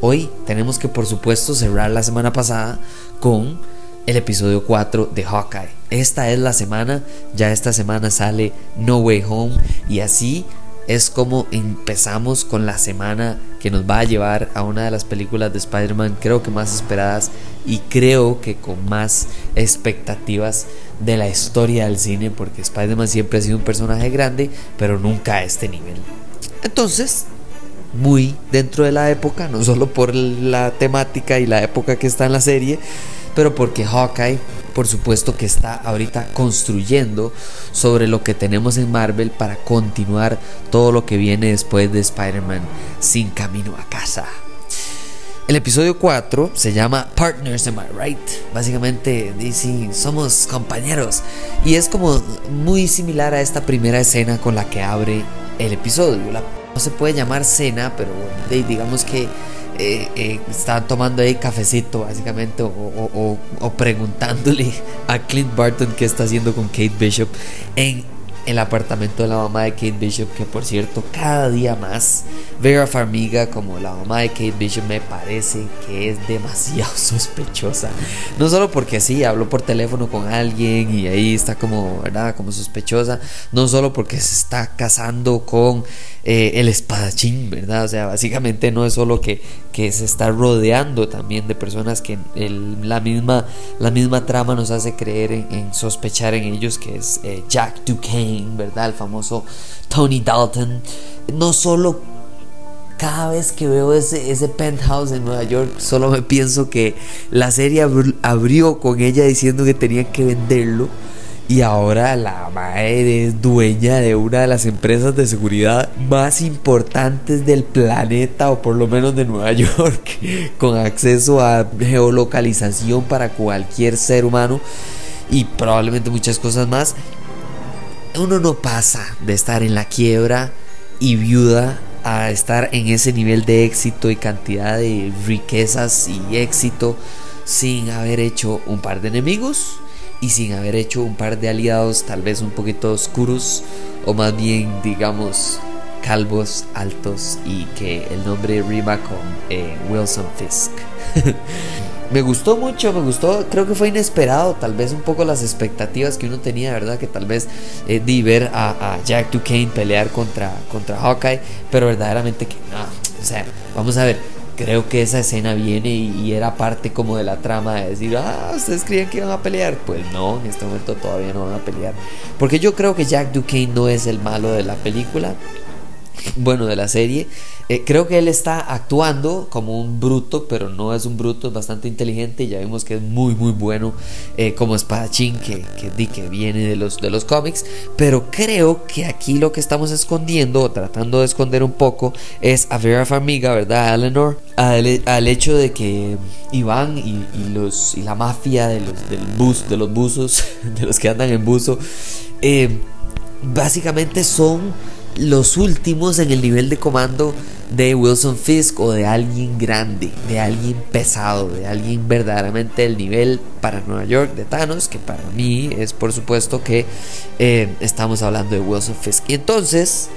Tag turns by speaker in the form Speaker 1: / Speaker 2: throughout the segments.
Speaker 1: Hoy tenemos que por supuesto cerrar la semana pasada con el episodio 4 de Hawkeye. Esta es la semana, ya esta semana sale No Way Home y así es como empezamos con la semana que nos va a llevar a una de las películas de Spider-Man creo que más esperadas y creo que con más expectativas de la historia del cine porque Spider-Man siempre ha sido un personaje grande pero nunca a este nivel. Entonces, muy dentro de la época, no solo por la temática y la época que está en la serie, pero porque Hawkeye, por supuesto que está ahorita construyendo sobre lo que tenemos en Marvel para continuar todo lo que viene después de Spider-Man sin camino a casa. El episodio 4 se llama Partners, am I right? Básicamente dice, somos compañeros. Y es como muy similar a esta primera escena con la que abre el episodio. No se puede llamar cena, pero digamos que eh, eh, tomando ahí cafecito básicamente o, o, preguntándole a Clint Barton qué está haciendo con Kate Bishop en el apartamento de la mamá de Kate Bishop, que por cierto, cada día más Vera Farmiga como la mamá de Kate Bishop me parece que es demasiado sospechosa. No solo porque sí, habló por teléfono con alguien y ahí está como, ¿verdad? Como sospechosa. No solo porque se está casando con eh, el espadachín, ¿verdad? O sea, básicamente no es solo que, que se está rodeando también de personas que la, misma, la misma trama nos hace creer en, sospechar en ellos, que es eh, Jack Duquesne ¿verdad? El famoso Tony Dalton. No solo cada vez que veo ese, ese penthouse en Nueva York, solo me pienso que la serie abrió con ella diciendo que tenía que venderlo. Y ahora la madre es dueña de una de las empresas de seguridad más importantes del planeta, o por lo menos de Nueva York, con acceso a geolocalización para cualquier ser humano y probablemente muchas cosas más. Uno no pasa de estar en la quiebra y viuda a estar en ese nivel de éxito y cantidad de riquezas y éxito sin haber hecho un par de enemigos y sin haber hecho un par de aliados tal vez un poquito oscuros o más bien digamos calvos altos y que el nombre rima con eh, Wilson Fisk. me gustó mucho, me gustó, creo que fue inesperado, tal vez un poco las expectativas que uno tenía, ¿verdad? Que tal vez eh, di ver a, Jack Duquesne pelear contra, contra Hawkeye, pero verdaderamente que no, o sea, vamos a ver, creo que esa escena viene y, era parte como de la trama de decir, ah, ustedes creían que iban a pelear, pues no, en este momento todavía no van a pelear, porque yo creo que Jack Duquesne no es el malo de la película, bueno, de la serie. Eh, creo que él está actuando como un bruto, pero no es un bruto, es bastante inteligente. Ya vimos que es muy, muy bueno eh, como espadachín que, que, que viene de los, de los cómics. Pero creo que aquí lo que estamos escondiendo, o tratando de esconder un poco, es a Vera Farmiga, ¿verdad? A Eleanor, al, hecho de que Iván y, los, y la mafia de los, del bus, de los buzos, de los que andan en buzo, eh, básicamente son los últimos en el nivel de comando de Wilson Fisk o de alguien grande, de alguien pesado, de alguien verdaderamente del nivel para Nueva York de Thanos, que para mí es por supuesto que eh, estamos hablando de Wilson Fisk. Y entonces,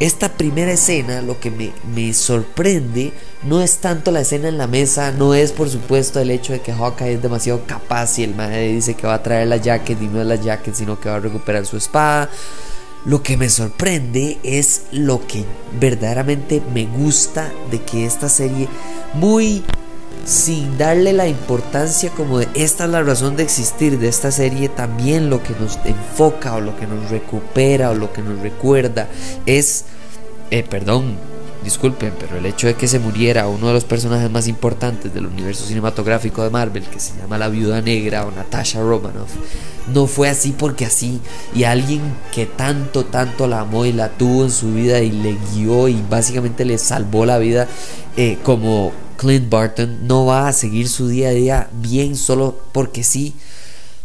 Speaker 1: esta primera escena, lo que me, me, sorprende, no es tanto la escena en la mesa, no es por supuesto el hecho de que Hawkeye es demasiado capaz y el madre dice que va a traer la jacket y no es la jacket, sino que va a recuperar su espada lo que me sorprende es lo que verdaderamente me gusta de que esta serie, muy sin darle la importancia como de esta es la razón de existir de esta serie, también lo que nos enfoca o lo que nos recupera o lo que nos recuerda es, eh, perdón, disculpen, pero el hecho de que se muriera uno de los personajes más importantes del universo cinematográfico de Marvel, que se llama la Viuda Negra o Natasha Romanoff, no fue así porque así. Y alguien que tanto, tanto la amó y la tuvo en su vida y le guió y básicamente le salvó la vida, eh, como Clint Barton no va a seguir su día a día bien solo porque sí.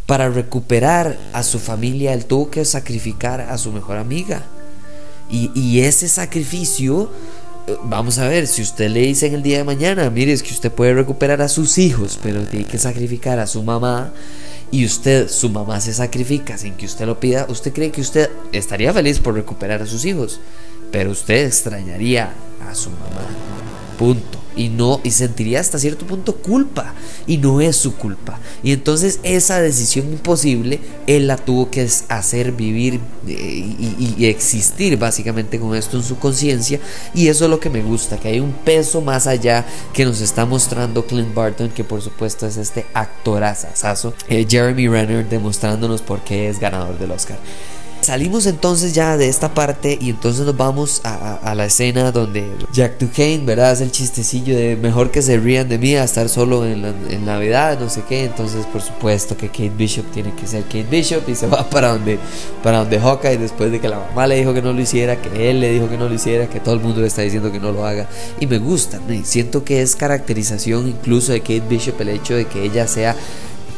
Speaker 1: Para recuperar a su familia, él tuvo que sacrificar a su mejor amiga. Y, y ese sacrificio vamos a ver, si usted le dice en el día de mañana, mire, es que usted puede recuperar a sus hijos, pero tiene que sacrificar a su mamá, y usted, su mamá se sacrifica sin que usted lo pida, usted cree que usted estaría feliz por recuperar a sus hijos, pero usted extrañaría a su mamá. Punto y no y sentiría hasta cierto punto culpa y no es su culpa. Y entonces esa decisión imposible él la tuvo que hacer vivir eh, y, existir básicamente con esto en su conciencia y eso es lo que me gusta que hay un peso más allá que nos está mostrando Clint Barton que por supuesto es este actorazazo. Eh, Jeremy Renner demostrándonos por qué es ganador del Oscar Salimos entonces ya de esta parte y entonces nos vamos a, la escena donde Jack Duquesne, ¿verdad? Es el chistecillo de mejor que se rían de mí a estar solo en, Navidad, no sé qué. Entonces, por supuesto que Kate Bishop tiene que ser Kate Bishop y se va para donde, para donde Hawkeye después de que la mamá le dijo que no lo hiciera, que él le dijo que no lo hiciera, que todo el mundo le está diciendo que no lo haga. Y me gusta, siento que es caracterización incluso de Kate Bishop el hecho de que ella sea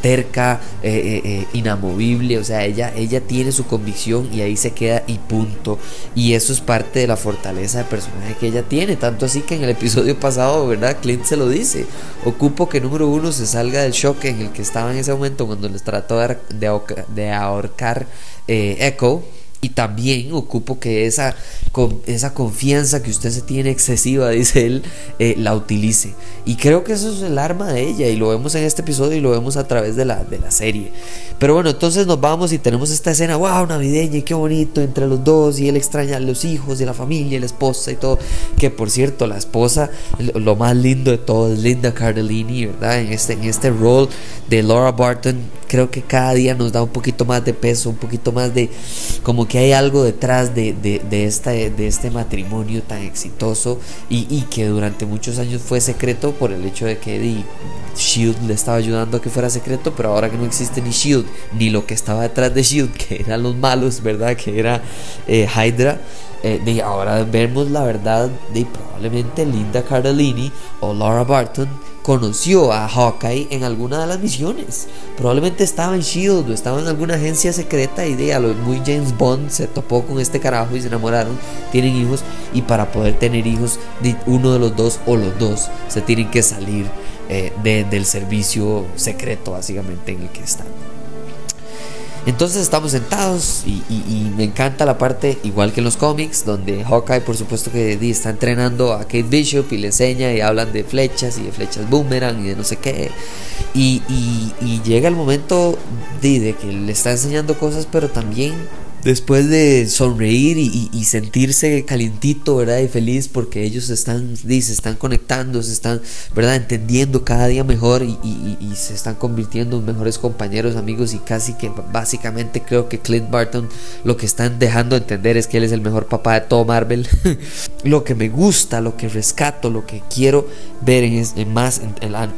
Speaker 1: terca, eh, eh, eh, inamovible, o sea, ella, ella tiene su convicción y ahí se queda y punto. Y eso es parte de la fortaleza de personaje que ella tiene, tanto así que en el episodio pasado, ¿verdad? Clint se lo dice, ocupo que número uno se salga del shock en el que estaba en ese momento cuando les trató de, de ahorcar Echo y también ocupo que esa, esa confianza que usted se tiene excesiva, dice él, eh, la utilice. Y creo que eso es el arma de ella. Y lo vemos en este episodio y lo vemos a través de la, de la serie. Pero bueno, entonces nos vamos y tenemos esta escena, wow, navideña, y qué bonito entre los dos. Y él extraña a los hijos y la familia, y la esposa y todo. Que por cierto, la esposa, lo más lindo de todo es Linda Cardellini, ¿verdad? En este, en este rol de Laura Barton, creo que cada día nos da un poquito más de peso, un poquito más de como que hay algo detrás de, de, de, esta, de este matrimonio tan exitoso y, que durante muchos años fue secreto por el hecho de que Eddie Shield le estaba ayudando a que fuera secreto, pero ahora que no existe ni Shield, ni lo que estaba detrás de Shield, que eran los malos, ¿verdad? Que era eh, Hydra. Eh, ahora vemos la verdad de probablemente Linda Cardellini o Laura Barton conoció a Hawkeye en alguna de las misiones. Probablemente estaba en Shield o estaba en alguna agencia secreta y de a lo muy James Bond se topó con este carajo y se enamoraron, tienen hijos y para poder tener hijos uno de los dos o los dos se tienen que salir eh, del servicio secreto básicamente en el que están. Entonces estamos sentados y, me encanta la parte, igual que en los cómics, donde Hawkeye por supuesto que está entrenando a Kate Bishop y le enseña y hablan de flechas y de flechas boomerang y de no sé qué. Y, llega el momento de que le está enseñando cosas, pero también después de sonreír y, sentirse calientito, ¿verdad? Y feliz porque ellos están, se están conectando, se están, ¿verdad? Entendiendo cada día mejor y, se están convirtiendo en mejores compañeros, amigos y casi que básicamente creo que Clint Barton lo que están dejando entender es que él es el mejor papá de todo Marvel. lo que me gusta, lo que rescato, lo que quiero ver en, más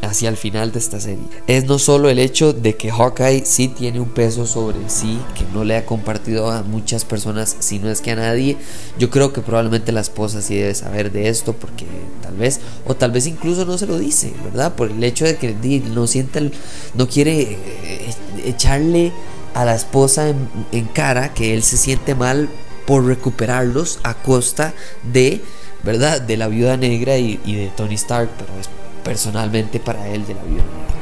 Speaker 1: hacia el final de esta serie es no solo el hecho de que Hawkeye sí tiene un peso sobre sí que no le ha compartido muchas personas, si no es que a nadie. Yo creo que probablemente la esposa sí debe saber de esto porque tal vez, o tal vez incluso no se lo dice, ¿verdad? Por el hecho de que no siente, no quiere eh, echarle a la esposa en, cara que él se siente mal por recuperarlos a costa de, ¿verdad? De la viuda negra y, de Tony Stark, pero es personalmente para él de la viuda negra.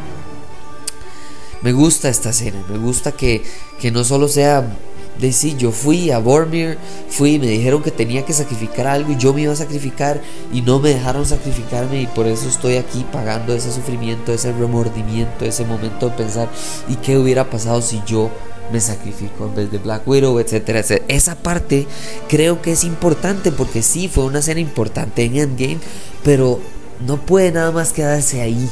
Speaker 1: Me gusta esta escena, me gusta que, que no solo sea de yo fui a Bormir, fui me dijeron que tenía que sacrificar algo y yo me iba a sacrificar y no me dejaron sacrificarme y por eso estoy aquí pagando ese sufrimiento, ese remordimiento, ese momento de pensar y qué hubiera pasado si yo me sacrifico en vez de Black Widow, etcétera, etcétera. Esa parte creo que es importante porque sí fue una escena importante en Endgame, pero no puede nada más quedarse ahí.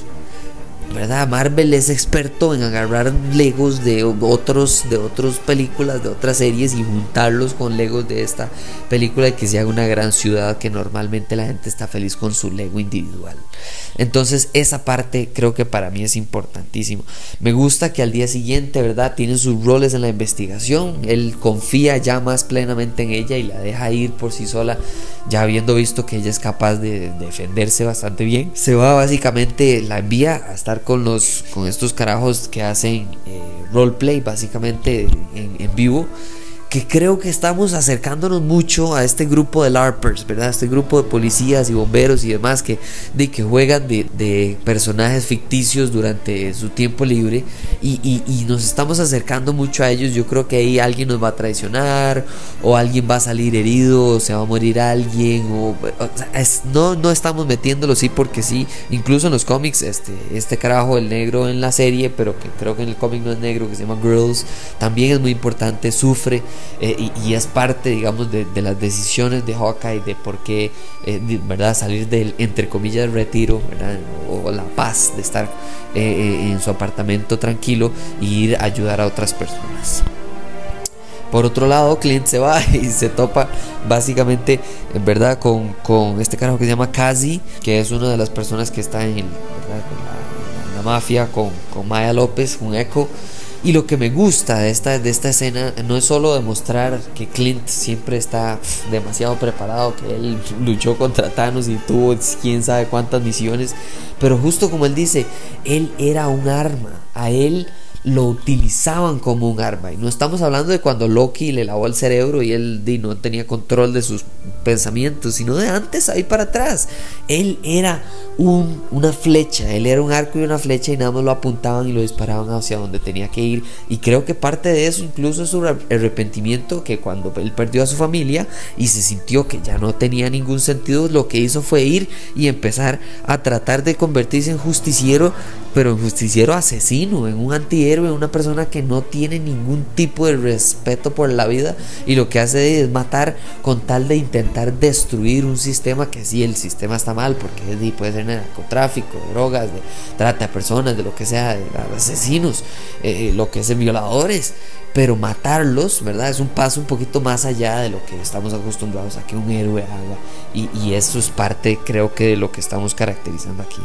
Speaker 1: ¿Verdad? Marvel es experto en agarrar Legos de otros, de otras películas, de otras series y juntarlos con Legos de esta película y que se haga una gran ciudad que normalmente la gente está feliz con su Lego individual. Entonces esa parte creo que para mí es importantísimo. Me gusta que al día siguiente, ¿verdad? Tienen sus roles en la investigación. Él confía ya más plenamente en ella y la deja ir por sí sola, ya habiendo visto que ella es capaz de defenderse bastante bien. Se va básicamente, la envía a con los con estos carajos que hacen eh, roleplay básicamente en, en vivo creo que estamos acercándonos mucho a este grupo de LARPers, ¿verdad? Este grupo de policías y bomberos y demás que, de, que juegan de, personajes ficticios durante su tiempo libre y, nos estamos acercando mucho a ellos. Yo creo que ahí alguien nos va a traicionar o alguien va a salir herido o se va a morir alguien o, no, no estamos metiéndolo sí porque sí. Incluso en los cómics, este, este carajo, el negro en la serie, pero que creo que en el cómic no es negro, que se llama Girls, también es muy importante, sufre. Eh, y, es parte, digamos, de, las decisiones de Hawkeye, de por qué, eh, ¿verdad? Salir del, entre comillas, retiro, O, la paz de estar eh, en su apartamento tranquilo y ir a ayudar a otras personas. Por otro lado, Clint se va y se topa básicamente, en verdad, con, con este carajo que se llama Kazi, que es una de las personas que está en, la, mafia, con, con Maya López, un eco. Y lo que me gusta de esta, de esta escena no es solo demostrar que Clint siempre está demasiado preparado, que él luchó contra Thanos y tuvo quién sabe cuántas misiones, pero justo como él dice, él era un arma, a él lo utilizaban como un arma. Y no estamos hablando de cuando Loki le lavó el cerebro y él no tenía control de sus pensamientos, sino de antes ahí para atrás. Él era un, una flecha, él era un arco y una flecha y nada más lo apuntaban y lo disparaban hacia donde tenía que ir. Y creo que parte de eso incluso es su arrepentimiento que cuando él perdió a su familia y se sintió que ya no tenía ningún sentido, lo que hizo fue ir y empezar a tratar de convertirse en justiciero, pero en justiciero asesino, en un antihéroe una persona que no tiene ningún tipo de respeto por la vida y lo que hace es matar con tal de intentar destruir un sistema que sí, el sistema está mal porque puede ser narcotráfico, drogas, de trata de personas, de lo que sea, de asesinos, eh, lo que es violadores pero matarlos, ¿verdad? Es un paso un poquito más allá de lo que estamos acostumbrados a que un héroe haga. Y, y, eso es parte, creo que, de lo que estamos caracterizando aquí.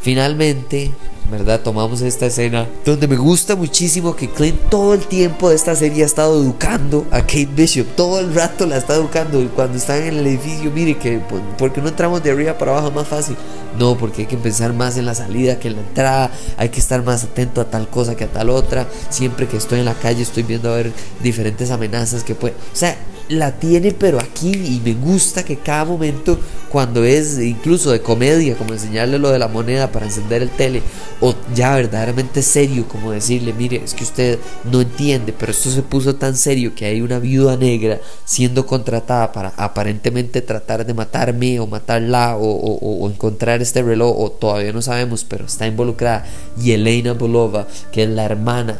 Speaker 1: Finalmente, ¿verdad? Tomamos esta escena donde me gusta muchísimo que Clint todo el tiempo de esta serie ha estado educando a Kate Bishop, todo el rato la está educando y cuando están en el edificio, mire que porque no entramos de arriba para abajo más fácil. No, porque hay que pensar más en la salida que en la entrada, hay que estar más atento a tal cosa que a tal otra. Siempre que estoy en la calle estoy viendo a ver diferentes amenazas que puede, o sea, la tiene pero aquí y me gusta que cada momento cuando es incluso de comedia como enseñarle lo de la moneda para encender el tele o ya verdaderamente serio como decirle mire es que usted no entiende pero esto se puso tan serio que hay una viuda negra siendo contratada para aparentemente tratar de matarme o matarla o, o encontrar este reloj o todavía no sabemos pero está involucrada y Elena Bolova que es la hermana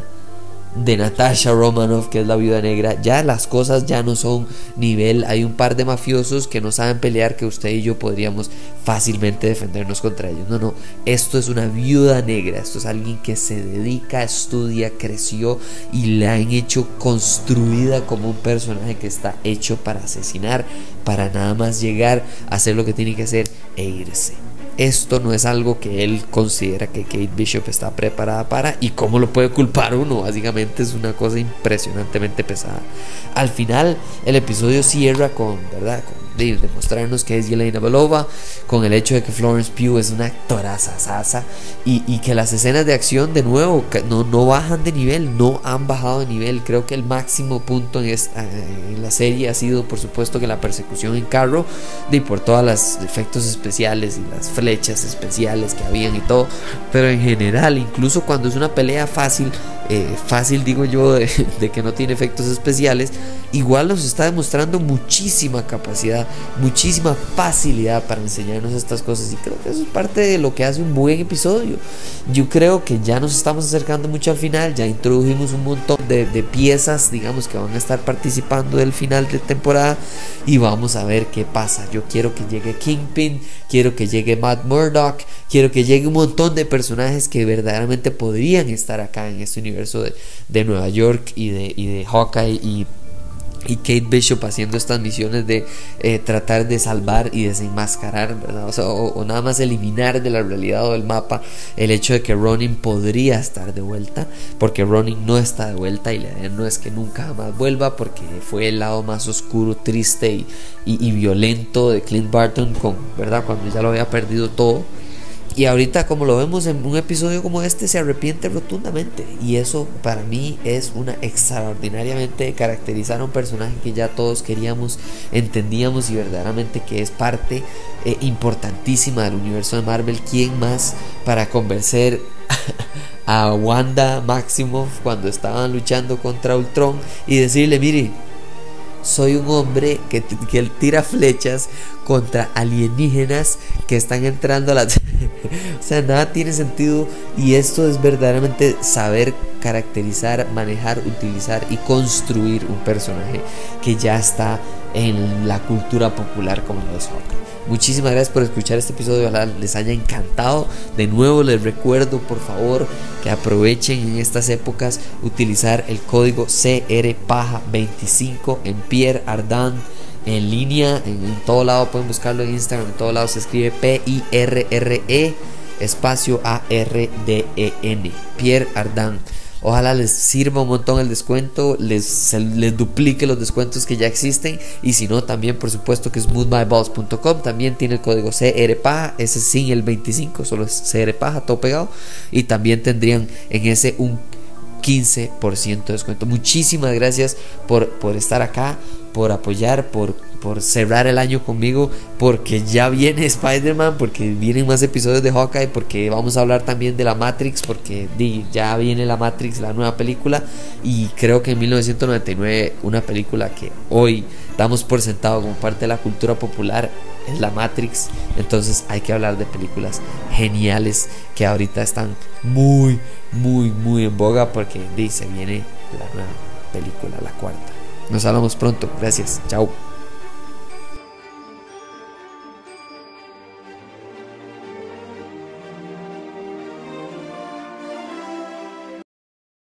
Speaker 1: de Natasha Romanoff, que es la viuda negra, ya las cosas ya no son nivel. Hay un par de mafiosos que no saben pelear que usted y yo podríamos fácilmente defendernos contra ellos. No, no, esto es una viuda negra, esto es alguien que se dedica, estudia, creció y la han hecho construida como un personaje que está hecho para asesinar, para nada más llegar a hacer lo que tiene que hacer e irse esto no es algo que él considera que Kate Bishop está preparada para y cómo lo puede culpar uno. Básicamente es una cosa impresionantemente pesada. Al final el episodio cierra con, ¿verdad? de demostrarnos que es Yelena Belova, con el hecho de que Florence Pugh es una actora sasa y, y, que las escenas de acción de nuevo no, no bajan de nivel, no han bajado de nivel. Creo que el máximo punto en, esta, en la serie ha sido, por supuesto, que la persecución en carro, y por todos los efectos especiales y las flechas especiales que habían y todo, pero en general, incluso cuando es una pelea fácil, eh, fácil, digo yo, de, que no tiene efectos especiales, igual nos está demostrando muchísima capacidad, muchísima facilidad para enseñarnos estas cosas. Y creo que eso es parte de lo que hace un buen episodio. Yo creo que ya nos estamos acercando mucho al final, ya introdujimos un montón de, de piezas, digamos, que van a estar participando del final de temporada y vamos a ver qué pasa. Yo quiero que llegue Kingpin, quiero que llegue Matt Murdock, quiero que llegue un montón de personajes que verdaderamente podrían estar acá en este universo de, de Nueva York y de, y de Hawkeye y y Kate Bishop haciendo estas misiones de eh, tratar de salvar y desenmascarar. O, nada más eliminar de la realidad o del mapa el hecho de que Ronin podría estar de vuelta, porque Ronin no está de vuelta y la idea no es que nunca más vuelva, porque fue el lado más oscuro, triste y, y violento de Clint Barton, con, ¿verdad? Cuando ya lo había perdido todo. Y ahorita, como lo vemos en un episodio como este, se arrepiente rotundamente. Y eso para mí es una extraordinariamente caracterizar a un personaje que ya todos queríamos, entendíamos y verdaderamente que es parte eh, importantísima del universo de Marvel. ¿Quién más para convencer a Wanda Maximoff cuando estaban luchando contra Ultron y decirle, mire, soy un hombre que, que tira flechas contra alienígenas que están entrando a la... o sea, nada tiene sentido y esto es verdaderamente saber caracterizar, manejar, utilizar y construir un personaje que ya está en la cultura popular como lo es Hawkeye. Muchísimas gracias por escuchar este episodio. Les haya encantado. De nuevo les recuerdo, por favor, que aprovechen en estas épocas utilizar el código CRPAJA25 en Pierre Ardan en línea. En, todo lado pueden buscarlo en Instagram. En todo lado se escribe P-I-R-R-E espacio A-R-D-E-N. Pierre Ardan. Ojalá les sirva un montón el descuento, les, duplique los descuentos que ya existen. Y si no, también por supuesto que smoothmyballs.com también tiene el código CRPAJA, ese sin el 25, solo es CRPAJA, todo pegado. Y también tendrían en ese un 15% de descuento. Muchísimas gracias por, por estar acá, por apoyar, por por cerrar el año conmigo, porque ya viene Spider-Man, porque vienen más episodios de Hawkeye, porque vamos a hablar también de la Matrix, porque ya viene la Matrix, la nueva película, y creo que en 1999 una película que hoy damos por sentado como parte de la cultura popular es la Matrix, entonces hay que hablar de películas geniales que ahorita están muy, muy, muy en boga, porque dice, viene la nueva película, la cuarta. Nos hablamos pronto, gracias, chao.